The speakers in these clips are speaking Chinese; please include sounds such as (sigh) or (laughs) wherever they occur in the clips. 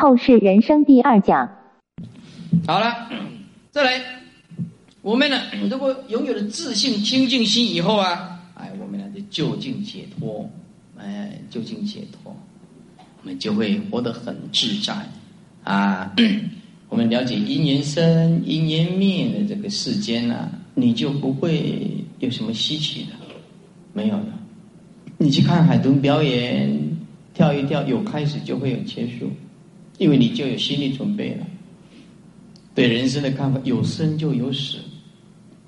透视人生第二讲。好了，再来，我们呢，如果拥有了自信清净心以后啊，哎，我们呢就就近解脱，哎，就近解脱，我们就会活得很自在啊。(clears throat) 我们了解因缘生、因缘灭的这个世间呢，你就不会有什么稀奇的，没有的。你去看海豚表演，跳一跳，有开始就会有结束，因为你就有心理准备了。对人生的看法，有生就有死，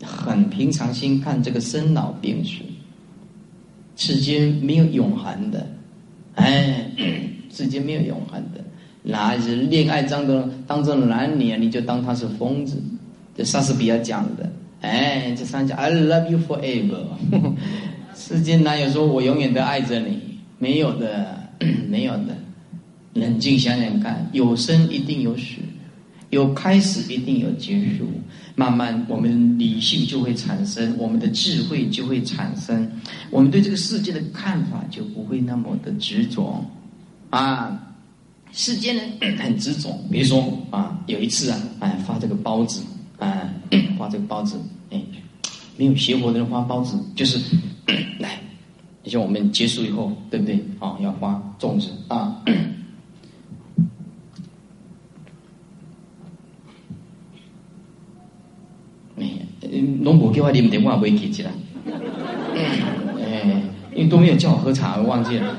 很平常心看这个生老病死，世间没有永恒的，哎，世间没有永恒的。哪是恋爱当中当中男女啊？你就当他是疯子，这莎士比亚讲的。哎，这三讲 I love you forever。(laughs) 世间哪有说我永远都爱着你？没有的，没有的。冷静想想看，有生一定有死，有开始一定有结束。慢慢我们理性就会产生，我们的智慧就会产生，我们对这个世界的看法就不会那么的执着啊。世间呢 (clears throat) 很执着，比如说啊，有一次啊，哎发这个包子，啊 (coughs) 发这个包子，哎，没有邪火的人发包子，就是 (coughs) 来，你像我们结束以后，对不对？啊，要发粽子啊，哎，龙婆给我点电话，我也袂记起来，哎，因为都没有叫我喝茶，我忘记了。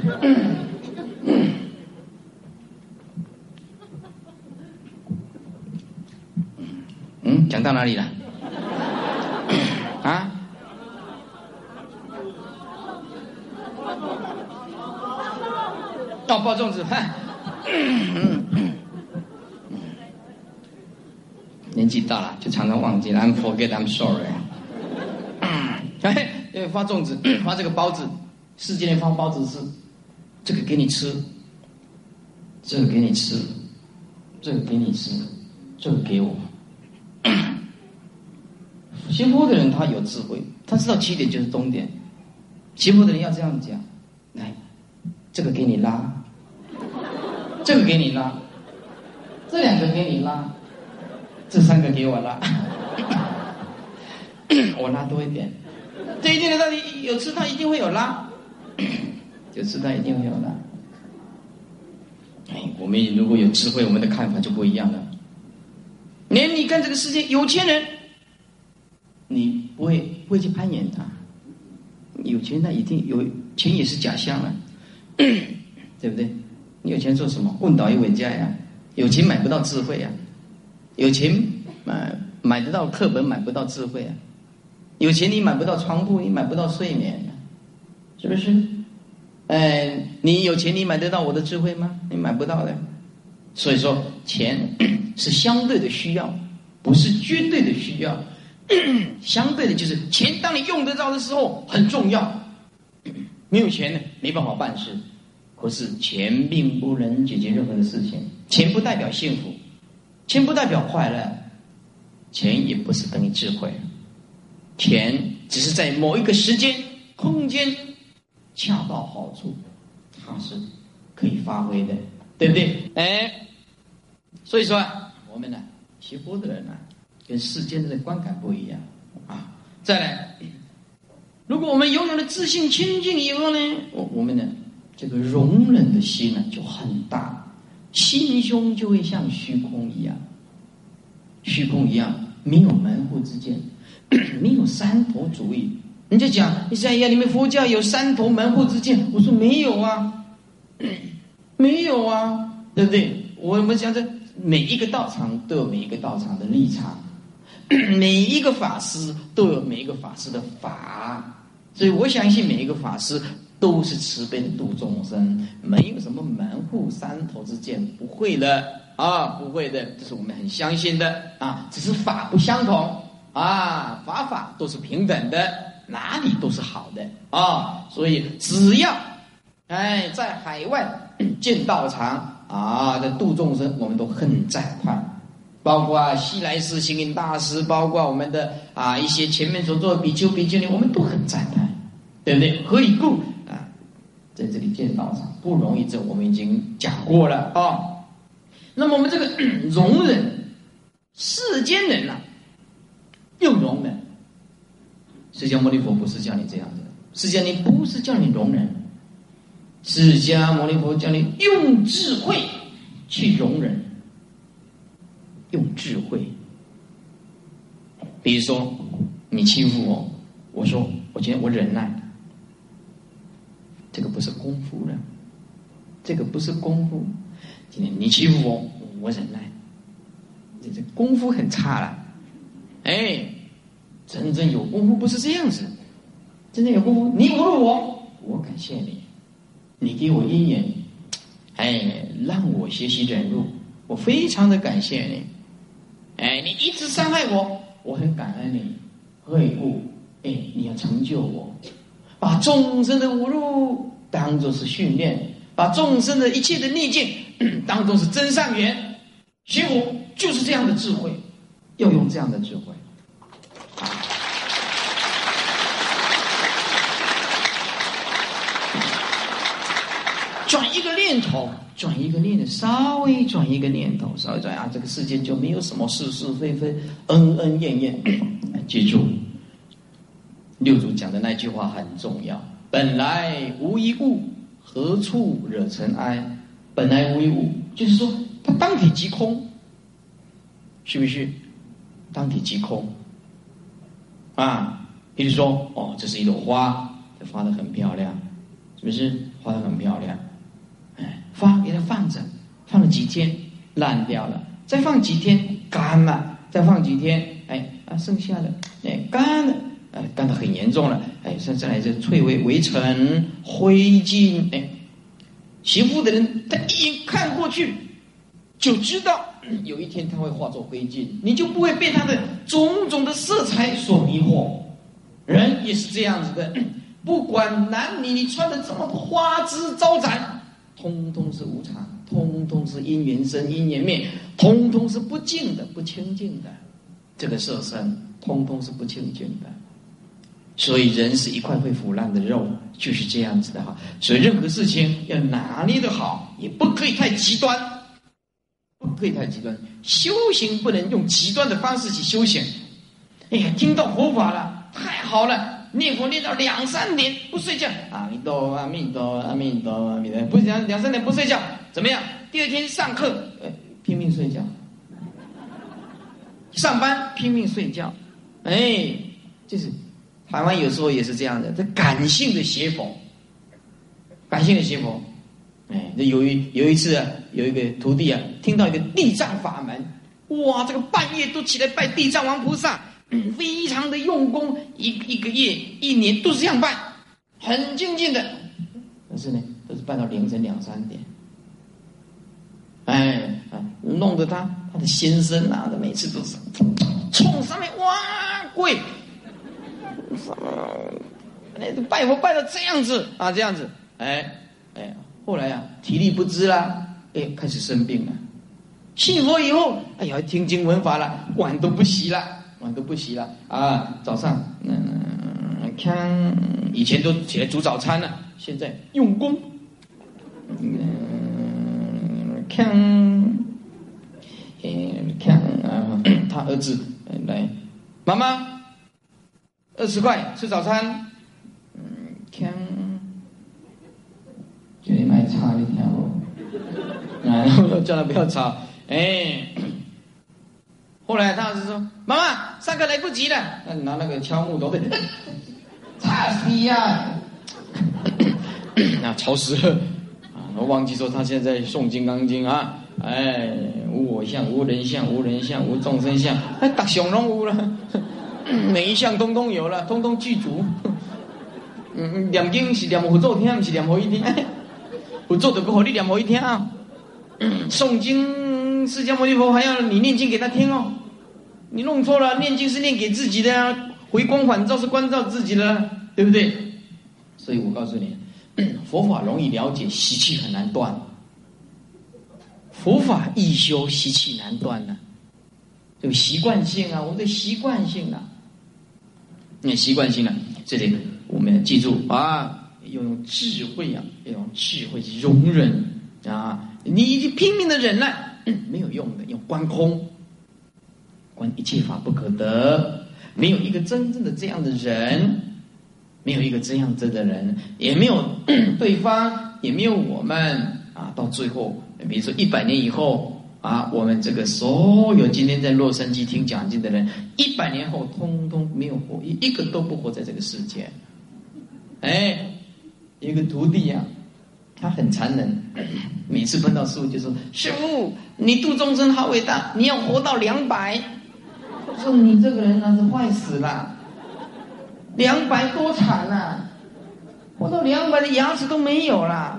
嗯讲到哪里了？啊？到包粽子，年纪大了，就常常忘记了。I'm forget, I'm sorry。(coughs) 哎，因为发粽子，(coughs) 发这个包子，世界里发包子是这个给你吃，这个给你吃，这个给你吃，这个给我。(coughs) 学佛的人他有智慧，他知道起点就是终点。学佛的人要这样讲：来，这个给你拉，这个给你拉，这两个给你拉，这三个给我拉，(coughs) 我拉多一点。这一定的道理有吃，他一定会有拉，(coughs) 有吃他一定会有拉。哎，我们如果有智慧，我们的看法就不一样了。连你看这个世界，有钱人。你不会不会去攀岩他，有钱他一定有钱也是假象啊，(coughs) 对不对？你有钱做什么？问导一问家呀，有钱买不到智慧呀，有钱买买得到课本，买不到智慧啊，有钱你买不到床铺，你买不到睡眠呀，是不是？哎，你有钱你买得到我的智慧吗？你买不到的，所以说钱 (coughs) 是相对的需要，不是绝对的需要。(coughs) 相对的，就是钱，当你用得着的时候很重要。(coughs) 没有钱呢，没办法办事。可是钱并不能解决任何的事情，钱不代表幸福，钱不代表快乐，钱也不是等于智慧。钱只是在某一个时间、空间恰到好处，它是可以发挥的，对不对？哎，所以说我们呢，学佛的人呢。跟世间的观感不一样啊！再来，如果我们拥有了自信清净以后呢，我我们的这个容忍的心呢就很大，心胸就会像虚空一样，虚空一样没有门户之见，(coughs) 没有三头主义。人家讲，你想呀，你们佛教有三头门户之见？我说没有啊，(coughs) 没有啊，对不对？我们讲这每一个道场都有每一个道场的立场。(coughs) 每一个法师都有每一个法师的法，所以我相信每一个法师都是慈悲度众生，没有什么门户三头之见，不会的啊，不会的，这是我们很相信的啊，只是法不相同啊，法法都是平等的，哪里都是好的啊，所以只要哎在海外 (clears throat) 建道场啊，在度众生，我们都很赞叹。包括西来寺行云大师，包括我们的啊一些前面所做的比丘、比丘尼，我们都很赞叹，对不对？何以故？在这里见道场不容易，这我们已经讲过了啊。那么我们这个容忍世间人呐，又容忍。释迦牟尼佛不是叫你这样子，释迦你不是叫你容忍，释迦牟尼佛叫你用智慧去容忍，用智慧。比如说你欺负我，我说我今天我忍耐，这个不是功夫了，这个不是功夫。今天你欺负我，我忍耐，这这功夫很差了，哎。真正有功夫不是这样子，真正有功夫，你侮辱我，我感谢你，你给我姻缘，哎，让我学习忍辱，我非常的感谢你，哎，你一直伤害我，我很感恩你，何以故？哎，你要成就我，把众生的侮辱当做是训练，把众生的一切的逆境当做是真善缘，学佛就是这样的智慧，要用这样的智慧。转一个念头，转一个念头，稍微转一个念头，稍微转啊，这个世界就没有什么是是非非、恩恩怨怨。(coughs) 记住，六祖讲的那句话很重要：本来无一物，何处惹尘埃？本来无一物，就是说，它当体即空，是不是？当体即空。啊，比如说，哦，这是一朵花，这花的很漂亮，是不是？花的很漂亮。哎花给它放着，放了几天烂掉了，再放几天干了，再放几天，哎啊，剩下的哎干了，哎干得很严重了，哎剩下来就翠微微尘灰烬，哎，媳妇的人他一眼看过去就知道有一天他会化作灰烬，你就不会被他的种种的色彩所迷惑。人也是这样子的，不管男女，你穿的这么花枝招展。通通是无常，通通是因缘生因缘灭，通通是不净的、不清净的。这个色身，通通是不清净的。所以人是一块会腐烂的肉，就是这样子的哈。所以任何事情要拿捏的好，也不可以太极端，不可以太极端。修行不能用极端的方式去修行。哎呀，听到佛法了，太好了。念佛念到两三点不睡觉，阿弥陀阿弥陀阿弥陀阿弥陀，不是讲两三点不睡觉怎么样？第二天上课，哎，拼命睡觉；上班拼命睡觉，哎，就是台湾有时候也是这样的，这感性的邪佛，感性的邪佛，哎，这有一有一次啊，有一个徒弟啊，听到一个地藏法门，哇，这个半夜都起来拜地藏王菩萨。非常的用功，一一个月、一年都是这样办，很静静的。但是呢，都是办到凌晨两三点。哎，弄得他他的先生啊，他每次都是冲上面哇跪，什么？拜佛拜到这样子啊，这样子，哎哎，后来啊，体力不支啦，哎，开始生病了。信佛以后，哎呀，听经闻法了，碗都不洗了。碗都不洗了啊！早上嗯，看以前都起来煮早餐了，现在用功。嗯，看，看啊，他儿子来，妈妈，二十块吃早餐。嗯，看，叫你买茶你听不？然 (laughs) 后叫他不要吵，哎。后来他儿子说：“妈妈，上课来不及了。”那你拿那个敲木头 (laughs) 的，(coughs) 吵死呀！那吵死了啊！我忘记说他现在诵《金刚经》啊，哎，无我相、无人相、无人相、无众生相，哎，大雄龙无了，(coughs) 每一项通通有了，通通具足。嗯，(laughs) 念经是念佛做听，不是念佛一听。佛做的不好，你念佛一听啊。诵经，释迦牟尼佛还要你念经给他听哦。你弄错了，念经是念给自己的呀，回光返照是关照自己的，对不对？所以我告诉你，(coughs) 佛法容易了解，习气很难断。佛法易修，习气难断呢。这个习惯性啊，我们的习惯性啊，那习惯性啊，这里我们要记住啊，要用智慧啊，要用智慧去容忍啊。你已经拼命的忍耐，没有用的，用观空，观一切法不可得，没有一个真正的这样的人，没有一个这样子的人，也没有对方，也没有我们啊。到最后，比如说一百年以后啊，我们这个所有今天在洛杉矶听讲经的人，一百年后通通没有活，一一个都不活在这个世界。哎，一个徒弟呀。他很残忍，每次碰到师傅就说：“师傅，你度众生好伟大，你要活到两百。”我说：“你这个人那是坏死了，两百多惨啊！活到两百的牙齿都没有了，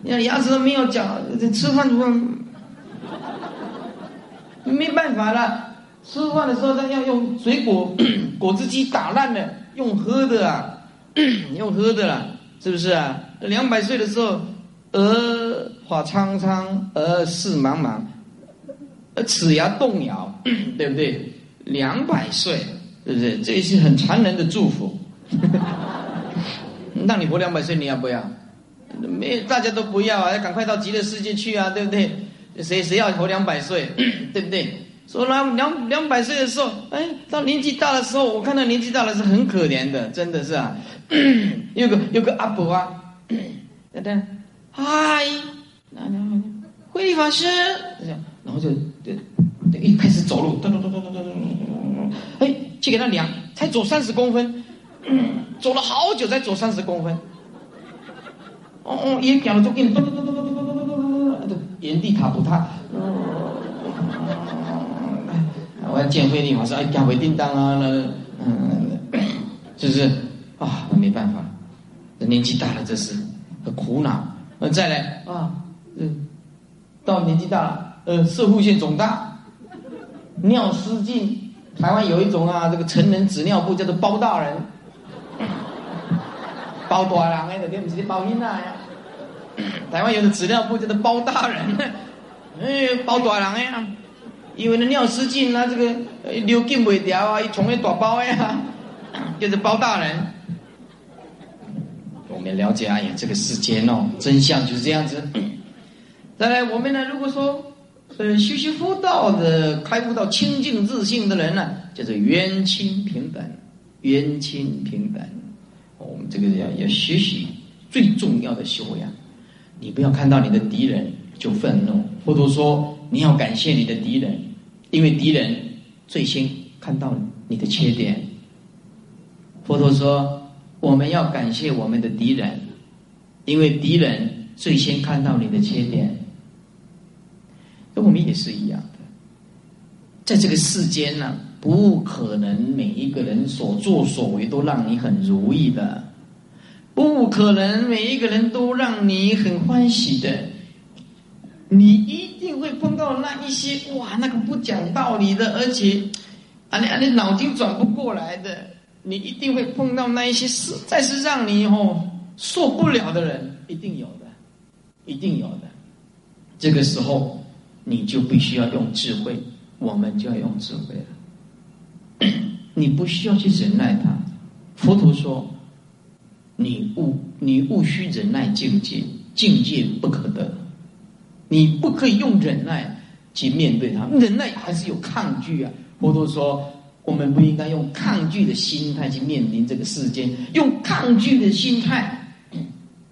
你看牙齿都没有，讲吃饭怎么？没办法了，吃饭的时候他要用水果 (clears throat) 果汁机打烂了，用喝的啊，(clears throat) 用喝的了，是不是啊？两百岁的时候。”额花苍苍，而视茫茫，齿牙动摇，(clears throat) 对不对？两百岁，对不对？这是很残忍的祝福。(laughs) 让你活两百岁，你要不要？没，大家都不要啊！要赶快到极乐世界去啊，对不对？谁谁要活两百岁，(clears throat) 对不对？说那两两百岁的时候，哎，到年纪大的时候，我看到年纪大的是很可怜的，真的是啊。(clears throat) 有个有个阿伯啊，等等，嗨，慧法师，然后就就一开始走路，咚咚咚咚咚咚咚，哎，去给他量，才走三十公分，走了好久才走三十公分，哦哦，眼了都给你咚咚咚咚咚咚。原地踏步踏，我要见慧律法师，哎，讲回叮当啊，那嗯，是不是啊，没办法，这年纪大了，这是很苦恼。呃，再来啊，嗯，到年纪大了，呃，射护腺肿大，尿失禁。台湾有一种啊，这个成人纸尿布叫做包大人，包大人哎，这不是包婴儿呀。台湾有的纸尿布叫做包大人，(laughs) 哎，包大人哎，因为那尿失禁啊，这个流进不掉啊，一从那大包呀，(laughs) 就是包大人。我们了解哎呀，这个世间哦，真相就是这样子。再来，我们呢，如果说呃修习佛道的、开悟到清净自信的人呢，叫做冤亲平等，冤亲平等。我们这个要要学习最重要的修养。你不要看到你的敌人就愤怒，佛陀说你要感谢你的敌人，因为敌人最先看到你的缺点。佛陀说。我们要感谢我们的敌人，因为敌人最先看到你的缺点。那我们也是一样的，在这个世间呢，不可能每一个人所作所为都让你很如意的，不可能每一个人都让你很欢喜的。你一定会碰到那一些哇，那个不讲道理的，而且啊，你啊，你脑筋转不过来的。你一定会碰到那一些实在是让你哦受不了的人，一定有的，一定有的。这个时候，你就必须要用智慧，我们就要用智慧了。(coughs) 你不需要去忍耐他。佛陀说：“你勿你勿需忍耐境界，境界不可得。你不可以用忍耐去面对他，忍耐还是有抗拒啊。”佛陀说。我们不应该用抗拒的心态去面临这个世间，用抗拒的心态，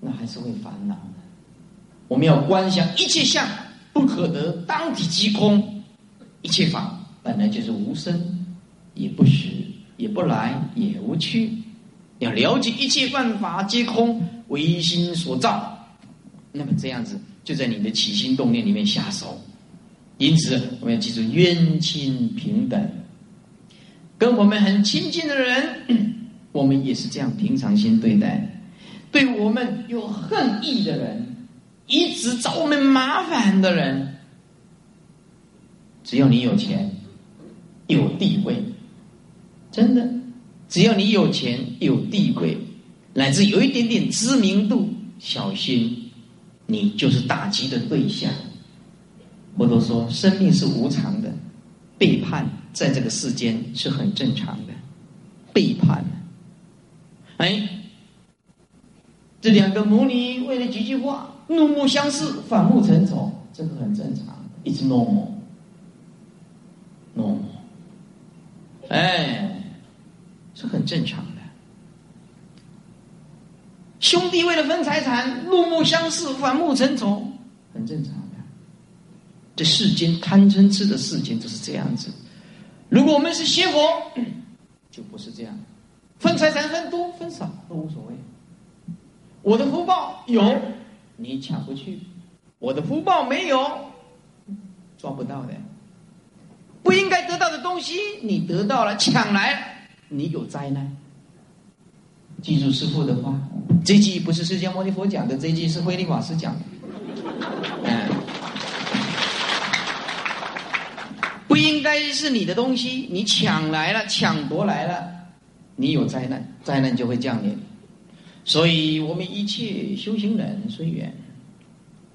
那还是会烦恼的。我们要观想一切相不可得，当体即空，一切法本来就是无生，也不实，也不来，也无去。要了解一切万法皆空，唯心所造。那么这样子，就在你的起心动念里面下手。因此，我们要记住冤亲平等。跟我们很亲近的人，(coughs) 我们也是这样平常心对待；对我们有恨意的人，一直找我们麻烦的人，只要你有钱、有地位，真的，只要你有钱、有地位，乃至有一点点知名度，小心，你就是打击的对象。我都说，生命是无常的，背叛。在这个世间是很正常的，背叛。哎，这两个母女为了几句话怒目相视，反目成仇，这个很正常的。，it's normal，normal，哎，是很正常的。兄弟为了分财产，怒目相视，反目成仇，很正常的。这世间贪嗔痴的事情就是这样子。如果我们是邪佛，就不是这样，分财产分多分少都无所谓。我的福报有，你抢不去；我的福报没有，抓不到的。不应该得到的东西，你得到了，抢来，你有灾难。记住师父的话，这句不是释迦牟尼佛讲的，这句是慧利法师讲的。嗯，不应该是你的东西，你抢来了，抢夺来了，你有灾难，灾难就会降临。所以我们一切修行人随缘，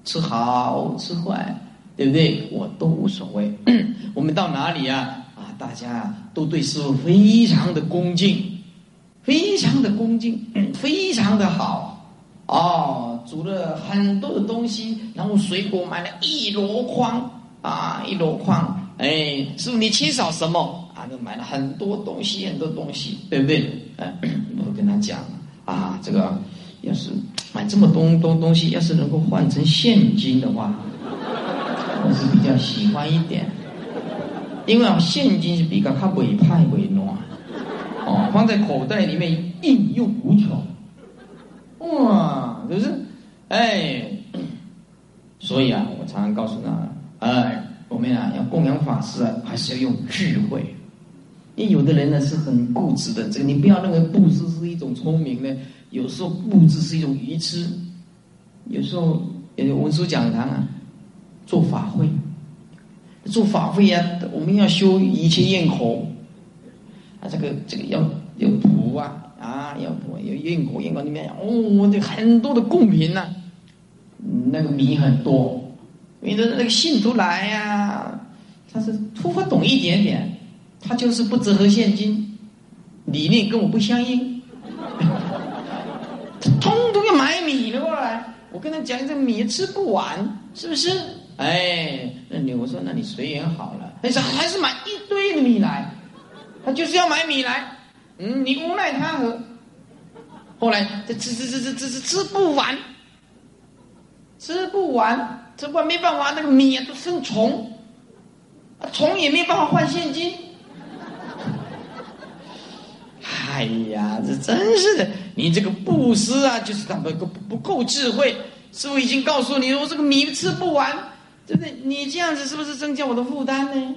吃好吃坏，对不对？我都无所谓。(coughs) 我们到哪里啊？大家都对师傅非常的恭敬，非常的恭敬，非常的好。哦，煮了很多的东西，然后水果买了一箩筐啊，一箩筐。哎，师傅你缺少什么啊？就买了很多东西，很多东西，对不对？哎，我跟他讲。啊，这个要是买这么多东东西，要是能够换成现金的话，我是比较喜欢一点。因为啊，现金是比较它委派为暖，哦，放在口袋里面应用无穷，哇，就是，哎，所以啊，我常常告诉他，哎，我们啊要供养法师啊，还是要用智慧。因为有的人呢是很固执的，这个你不要认为布施是一种聪明呢，有时候布施是一种愚痴。有时候，文殊讲堂啊，做法会，做法会啊，我们要修一切咽口，啊，这个这个要要补啊，啊，要补，要咽口，咽口里面哦，这很多的贡品呐，那个米很多，因为那个信徒来呀，他是突不懂一点点。他就是不折合现金，理念跟我不相应，(laughs) 他通通要买米了过来。我跟他讲，这米吃不完，是不是？哎，那你我说，那你随缘好了。但是还是买一堆的米来，他就是要买米来。嗯，你无奈他何？后来这吃吃吃吃吃吃吃不完，吃不完，吃不完没办法，那个米啊都生虫，虫也没办法换现金。哎呀，这真是的！你这个布施啊，就是他们不不够智慧。师傅已经告诉你，我这个米吃不完，对不对，你这样子是不是增加我的负担呢？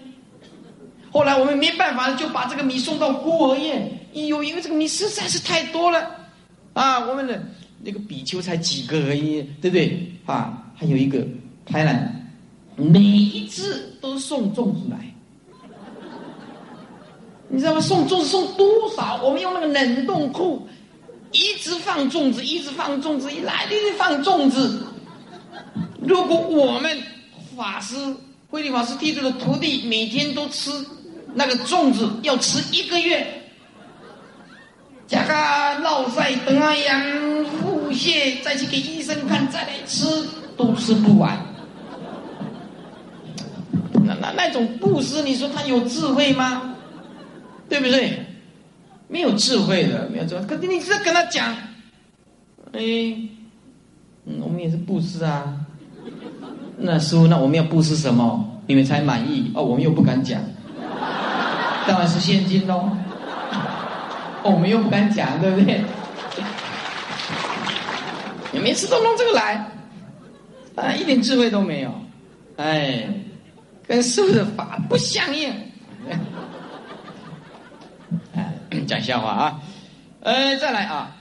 后来我们没办法，就把这个米送到孤儿院。哎呦，因为这个米实在是太多了啊！我们的那个比丘才几个而已，对不对？啊，还有一个台南，每一次都送粽子来。你知道吗？送粽子送多少？我们用那个冷冻库，一直放粽子，一直放粽子，一来就放粽子。如果我们法师慧律法师弟子的徒弟每天都吃那个粽子，要吃一个月，加个落晒等啊养腹泻，再去给医生看，再来吃都吃不完。那那那种布施，你说他有智慧吗？对不对？没有智慧的，没有智慧。可是你是跟他讲，哎，嗯，我们也是布施啊。那师傅，那我们要布施什么？你们才满意？哦，我们又不敢讲，当然是现金喽。哦，我们又不敢讲，对不对？你每次都弄这个来，啊，一点智慧都没有，哎，跟师傅的法不相应。(clears throat) 讲笑话啊，呃，再来啊，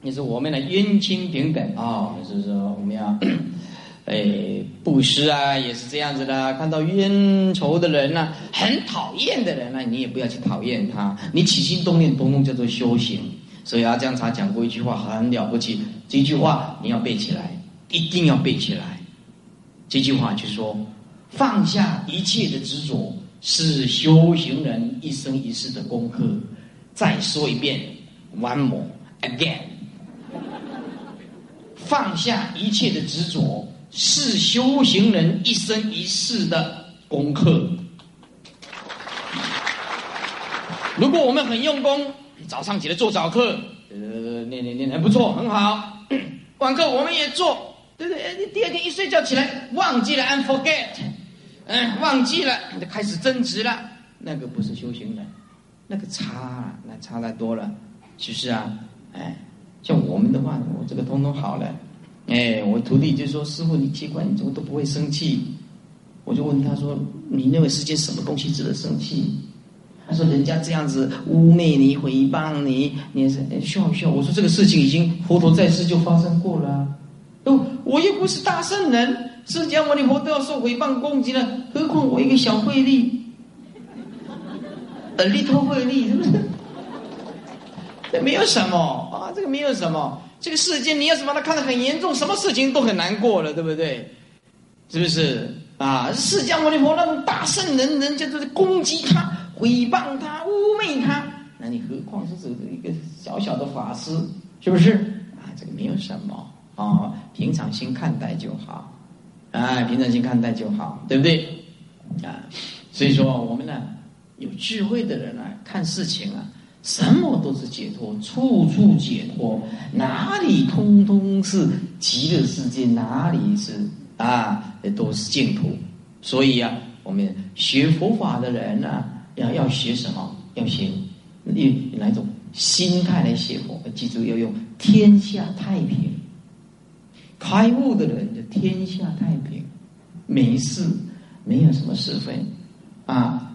你说我们的冤亲平等啊，就是说我们要，(clears throat) 哎，布施啊，也是这样子的。看到冤仇的人呢，很讨厌的人呢，你也不要去讨厌他，你起心动念，通通叫做修行。所以阿江茶讲过一句话，很了不起，这句话你要背起来，一定要背起来。这句话就说，放下一切的执着，是修行人一生一世的功课。再说一遍，one more again。放下一切的执着，是修行人一生一世的功课。如果我们很用功，早上起来做早课，呃，念念念还不错，很好。晚课我们也做，对不对？你第二天一睡觉起来忘记了，and forget，嗯，忘记了，就开始争执了。那个不是修行人，那个差，那差太多了。是不是啊，哎，像我们的话，我这个通通好了。哎，我徒弟就说：“师傅，你奇怪，你怎么都不会生气？”我就问他说：“你认为世间什么东西值得生气？”他说：“人家这样子污蔑你、诽谤你，你是笑一笑。”我说：“这个事情已经佛陀在世就发生过了。哦，我又不是大圣人，释迦牟尼佛都要受诽谤攻击了，何况我一个小慧力，a little 慧力，是不是？这 (laughs) 没有什么啊，这个没有什么。”这个世界，你要是把它看得很严重，什么事情都很难过了，对不对？是不是啊？释迦牟尼佛那种大圣人，人家都在攻击他、诽谤他、污蔑他，那你何况是这一个小小的法师，是不是？啊，这个没有什么啊，平常心看待就好，啊，平常心看待就好，对不对？啊，所以说我们呢，有智慧的人啊，看事情啊。什么都是解脱，处处解脱，哪里通通是极乐世界，哪里是啊，都是净土。所以啊，我们学佛法的人呢，要要学什么？要学用哪种心态来学佛？记住要用天下太平。开悟的人就天下太平，没事，没有什么是非啊。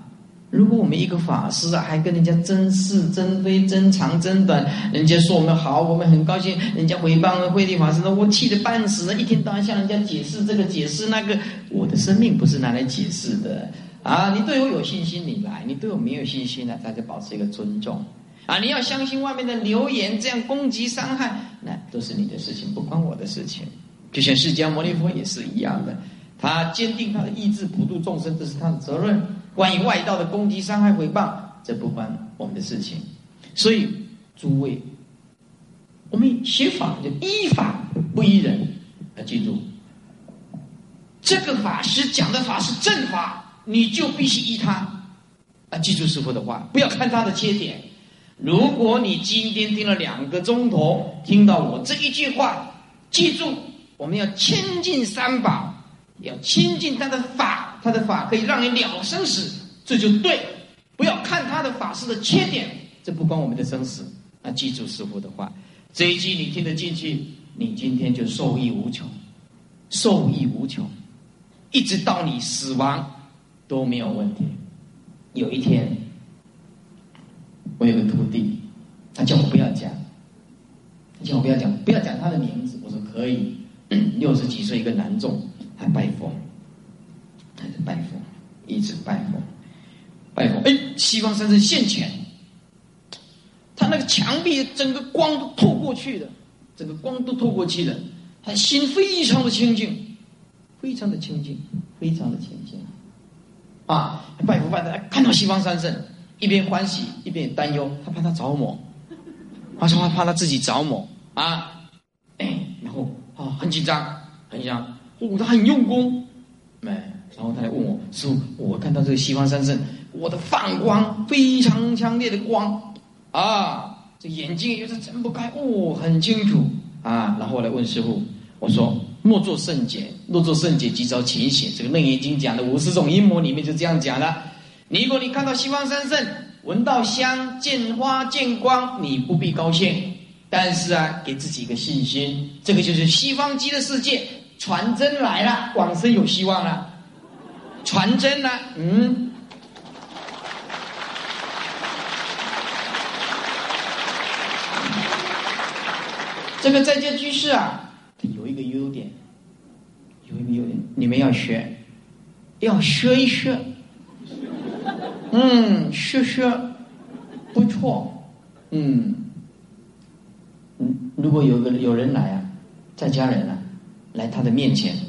如果我们一个法师啊，还跟人家争是争非、争长争短，人家说我们好，我们很高兴；人家诽谤慧地法师，我气得半死，一天到晚向人家解释这个、解释那个。我的生命不是拿来解释的啊！你对我有信心，你来；你对我没有信心呢，大家保持一个尊重啊！你要相信外面的流言，这样攻击、伤害，那都是你的事情，不关我的事情。就像释迦牟尼佛也是一样的，他坚定他的意志，普度众生，这是他的责任。关于外道的攻击、伤害、诽谤，这不关我们的事情。所以，诸位，我们学法就依法不依人。要记住，这个法师讲的法是正法，你就必须依他。啊，记住师傅的话，不要看他的缺点。如果你今天听了两个钟头，听到我这一句话，记住，我们要亲近三宝，要亲近他的法。他的法可以让你了生死，这就对。不要看他的法师的缺点，这不关我们的生死。啊，记住师傅的话，这一句你听得进去，你今天就受益无穷，受益无穷，一直到你死亡都没有问题。有一天，我有个徒弟，他叫我不要讲，他叫我不要讲，不要讲他的名字。我说可以。六十几岁一个男众，还拜佛。开始拜佛，一直拜佛，拜佛。哎，西方三圣现前，他那个墙壁整个光都透过去的，整个光都透过去的，他心非常的清净，非常的清净，非常的清净。啊，拜佛拜的，看到西方三圣，一边欢喜一边担忧，他怕他着魔，他说他怕他自己着魔啊，然后啊很紧张，很紧张，哦，他很用功，没。然后他来问我师傅，我看到这个西方三圣，我的放光非常强烈的光，啊，这眼睛又是睁不开，哦，很清楚啊。然后我来问师傅，我说莫作圣解，若作圣解即遭情血。这个楞严经讲的五十种阴谋里面就这样讲的。如果你看到西方三圣，闻到香，见花，见光，你不必高兴，但是啊，给自己一个信心，这个就是西方极乐世界传真来了，往生有希望了。传真呢？嗯，这个在家居士啊，他有一个优点，有一个优点，你们要学，要学一学，嗯，学学，不错，嗯，嗯，如果有个有人来啊，在家人啊，来他的面前。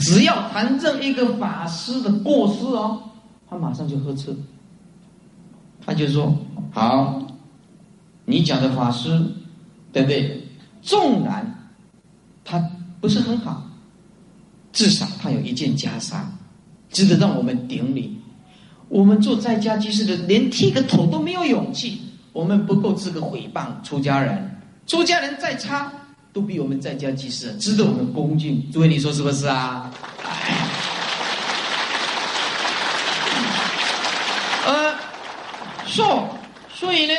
只要谈这一个法师的过失哦，他马上就呵斥，他就说：“好，你讲的法师，对不对？纵然他不是很好，至少他有一件袈裟，值得让我们顶礼。我们做在家居士的，连剃个头都没有勇气，我们不够资格诽谤出家人。出家人再差，都比我们在家居士值得我们恭敬。诸位，你说是不是啊？呃，说，所以呢，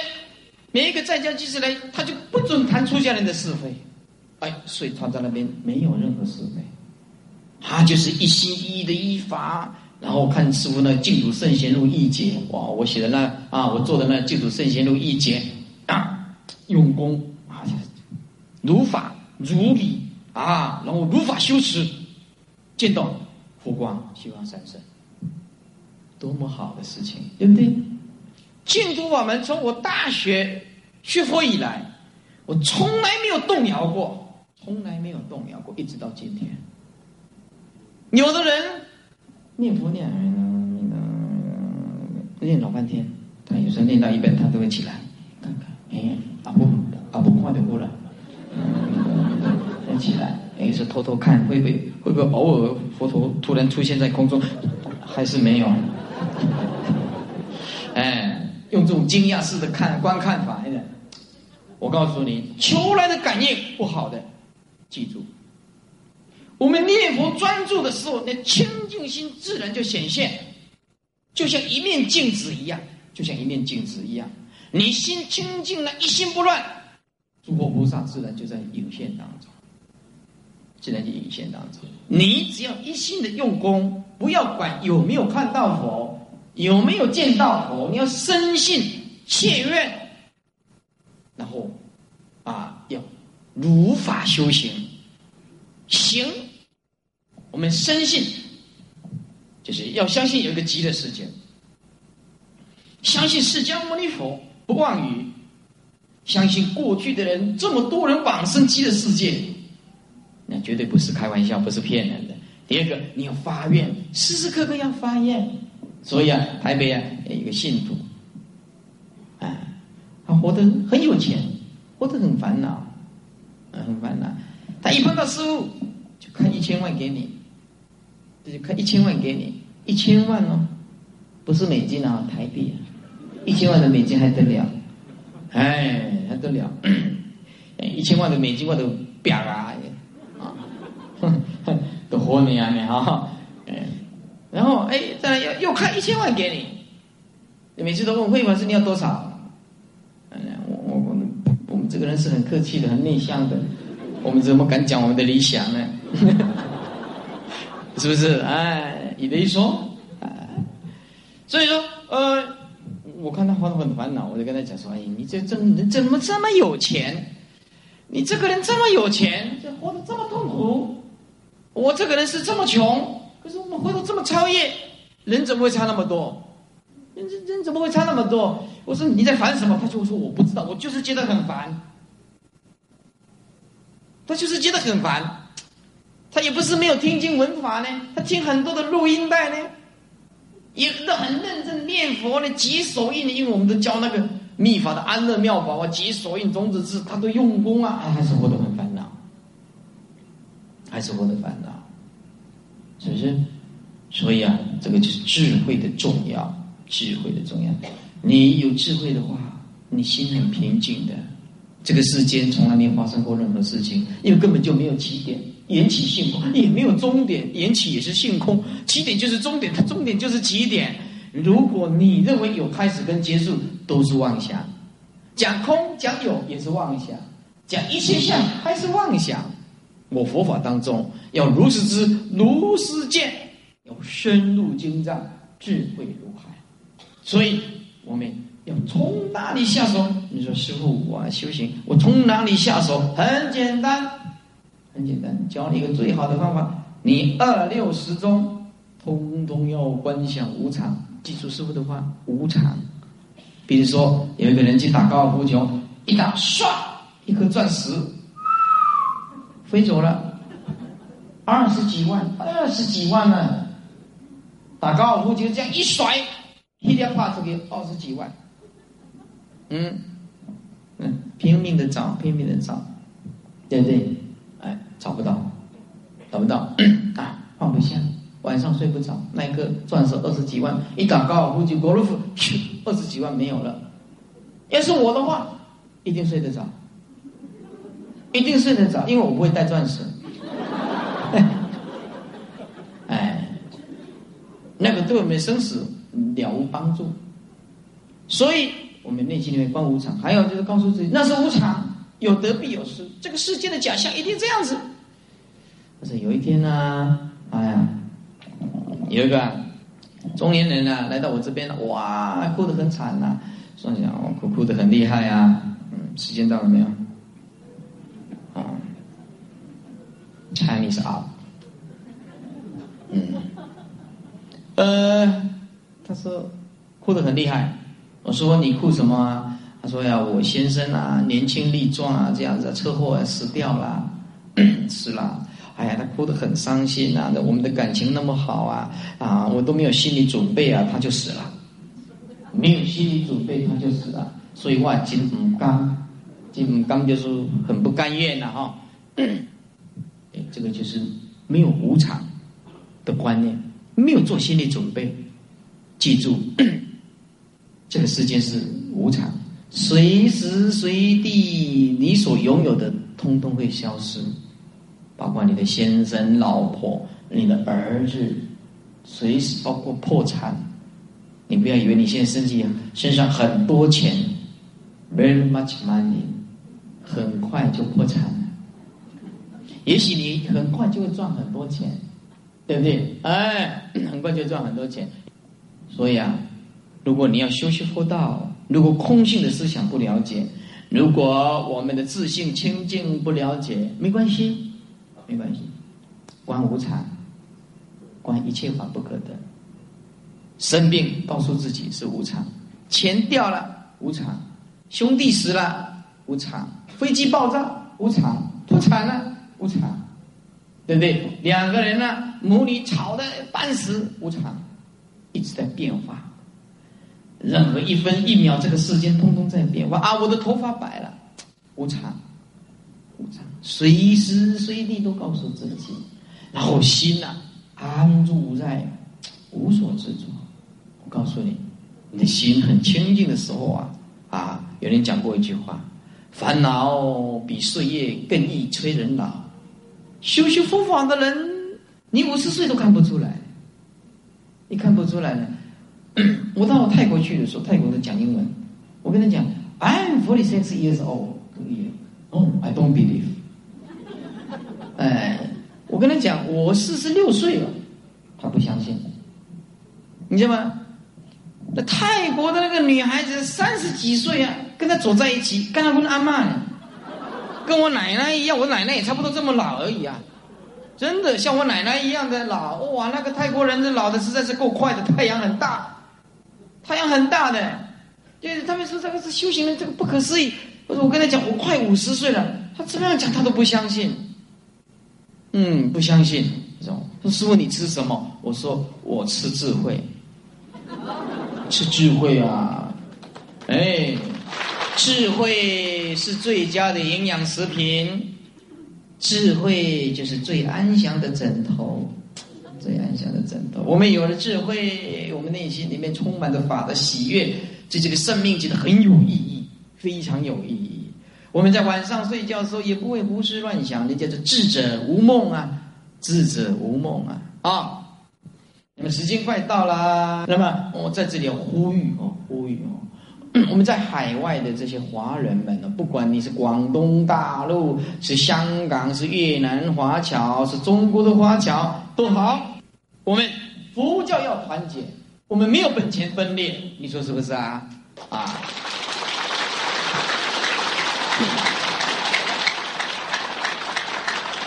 每一个在家居士呢，他就不准谈出家人的是非。哎，所以他在那边没有任何是非，他就是一心一意的依法。然后看师傅那《净土圣贤录一节》，哇，我写的那啊，我做的那《净土圣贤录一节》，啊，用功，如法如理啊，然后如法修持，见到佛光，西方三圣，多么好的事情，对不对？净土法门从我大学学佛以来，我从来没有动摇过，从来没有动摇过，一直到今天。有的人。念佛念念老半天，他有时候念到一半，他都会起来看看，哎，阿不阿不看就过了，再起是，偷偷看，会不会会不会偶尔佛陀突然出现在空中，还是没有？哎，用这种惊讶式的看观看法，我告诉你，求来的感应不好的，记住。我们念佛专注的时候，那清净心自然就显现，就像一面镜子一样，就像一面镜子一样。你心清净了，一心不乱，诸佛菩萨自然就在影现当中，自然就影现当中。你只要一心的用功，不要管有没有看到佛，有没有见到佛，你要深信切愿，然后啊，要如法修行，行。我们深信，就是要相信有一个极乐世界，相信释迦牟尼佛不妄语，相信过去的人这么多人往生极乐世界，那绝对不是开玩笑，不是骗人的。第二个，你要发愿，时时刻刻要发愿。所以啊，台北啊，有一个信徒，啊，他活得很有钱，活得很烦恼，很烦恼。他一碰到师傅，就开一千万给你。这就开一千万给你，一千万哦，不是美金啊，台币，一千万的美金还得了？哎，还得了？(coughs) 一千万的美金我都表，啊，(laughs) 都活你啊你啊，(laughs) 哎，然后哎，再来又又开一千万给你，你每次都问慧法师你要多少？哎，我我我们我们这个人是很客气的，很内向的，我们怎么敢讲我们的理想呢？(laughs) 是不是？哎，你的一说，哎，所以说，呃，我看他活得很烦恼，我就跟他讲说：“哎，你这这人怎么这么有钱？你这个人这么有钱，就活得这么痛。我这个人是这么穷，可是我们回头这么超越，人怎么会差那么多？人人怎么会差那么多？我说你在烦什么？他就说我不知道，我就是觉得很烦。他就是觉得很烦。”他也不是没有听经闻法呢，他听很多的录音带呢，也都很认真念佛呢，解手印呢，因为我们都教那个秘法的安乐妙法啊，解手印种子字，他都用功啊，还是活得很烦，还是我的烦恼，是不是？所以啊，这个就是智慧的重要，智慧的重要。你有智慧的话，你心很平静的。这个世间从来没有发生过任何事情，因为根本就没有起点。缘起性空，也没有终点。缘起也是性空，起点就是终点，它终点就是起点。如果你认为有开始跟结束，都是妄想。讲空讲有也是妄想，讲一切相还是妄想。我佛法当中要如实知，如实见，要深入经藏，智慧如海。所以我们要从哪里下手？你说师傅，我修行，我从哪里下手？很简单。很简单，教你一个最好的方法，你二六十中，通通要观想无常。记住师傅的话，无常。比如说，有一个人去打高尔夫球，一打，唰，一颗钻石飞走了，二十几万，二十几万呢。打高尔夫球这样一甩，一两帕子给二十几万。嗯，嗯，拼命的找，拼命的找，对不对？哎找不到，找不到啊！放不下，晚上睡不着。那一个钻石二十几万，一打高尔夫球，格鲁夫，二十几万没有了。要是我的话，一定睡得着，一定睡得着，因为我不会戴钻石。(laughs) 哎，那个对我们生死了无帮助。所以，我们内心里面观无常，还有就是告诉自己，那是无常，有得必有失，这个世界的假象一定这样子。但是有一天呢，哎呀，有一个中年人呢来到我这边了，哇，哭得很惨呐，说讲我哭哭得很厉害啊，嗯，时间到了没有？，Chinese up，嗯，呃，他说哭得很厉害。我说你哭什么啊？他说呀，我先生啊，年轻力壮啊，这样子车祸死掉了，(clears throat) 死了。哎呀，他哭得很伤心啊！那我们的感情那么好啊，啊，我都没有心理准备啊，他就死了。没有心理准备，他就死了。所以话，金唔甘，金唔甘就是很不甘愿呐，哈。这个就是没有无常的观念，没有做心理准备。记住。(clears throat) 这个世界是无常，随时随地你所拥有的通通会消失，包括你的先生、老婆、你的儿子，随时包括破产。你不要以为你现在身体身上很多钱，very much money，很快就破产。也许你很快就会赚很多钱，对不对？哎，(clears throat) 很快就赚很多钱。所以啊。如果你要修习佛道，如果空性的思想不了解，如果我们的自信清净不了解，没关系，没关系。观无常，观一切法不可得。生病告诉自己是无常，钱掉了无常，兄弟死了无常，飞机爆炸无常，破产了无常，对不对？两个人呢，母女吵得半死无常，一直在变化。任何一分一秒，这个世间通通在变化啊！我的头发白了，无常，无常，随时随地都告诉自己，然后心呐安住在无所执着。我告诉你，你的心很清净的时候啊啊！有人讲过一句话：烦恼比岁月更易催人老。修修佛法的人，你五十岁都看不出来，你看不出来呢。(clears throat) 我到泰国去的时候，泰国的讲英文，我跟他讲，I'm forty six years old。哦，I don't believe。哎，我跟他讲，我四十六岁了，他不相信。你知道吗？那泰国的那个女孩子三十几岁啊，跟他走在一起，跟他问阿妈呢，跟我奶奶一样，我奶奶也差不多这么老而已啊。真的像我奶奶一样的老，哇，那个泰国人这老的实在是够快的，太阳很大。太阳很大的，就是他们说这个是修行人，这个不可思议。我说我跟他讲，我快五十岁了，他怎么样讲他都不相信。嗯，不相信。说师傅你吃什么？我说我吃智慧，吃智慧啊！哎，智慧是最佳的营养食品，智慧就是最安详的枕头。最安详的枕头。我们有了智慧，我们内心里面充满着法的喜悦，这这个生命觉得很有意义，非常有意义。我们在晚上睡觉的时候也不会胡思乱想，那叫做智者无梦啊，智者无梦啊啊！那么时间快到了，那么我在这里呼吁哦，呼吁哦。我们在海外的这些华人们呢，不管你是广东大陆、是香港、是越南华侨、是中国的华侨都好，我们佛教要团结，我们没有本钱分裂，你说是不是啊？啊！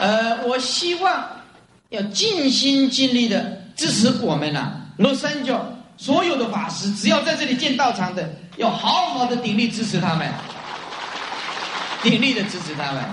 呃，我希望要尽心尽力的支持我们呐，罗三教。所有的法师，只要在这里建道场的，要好好的鼎力支持他们，鼎力的支持他们。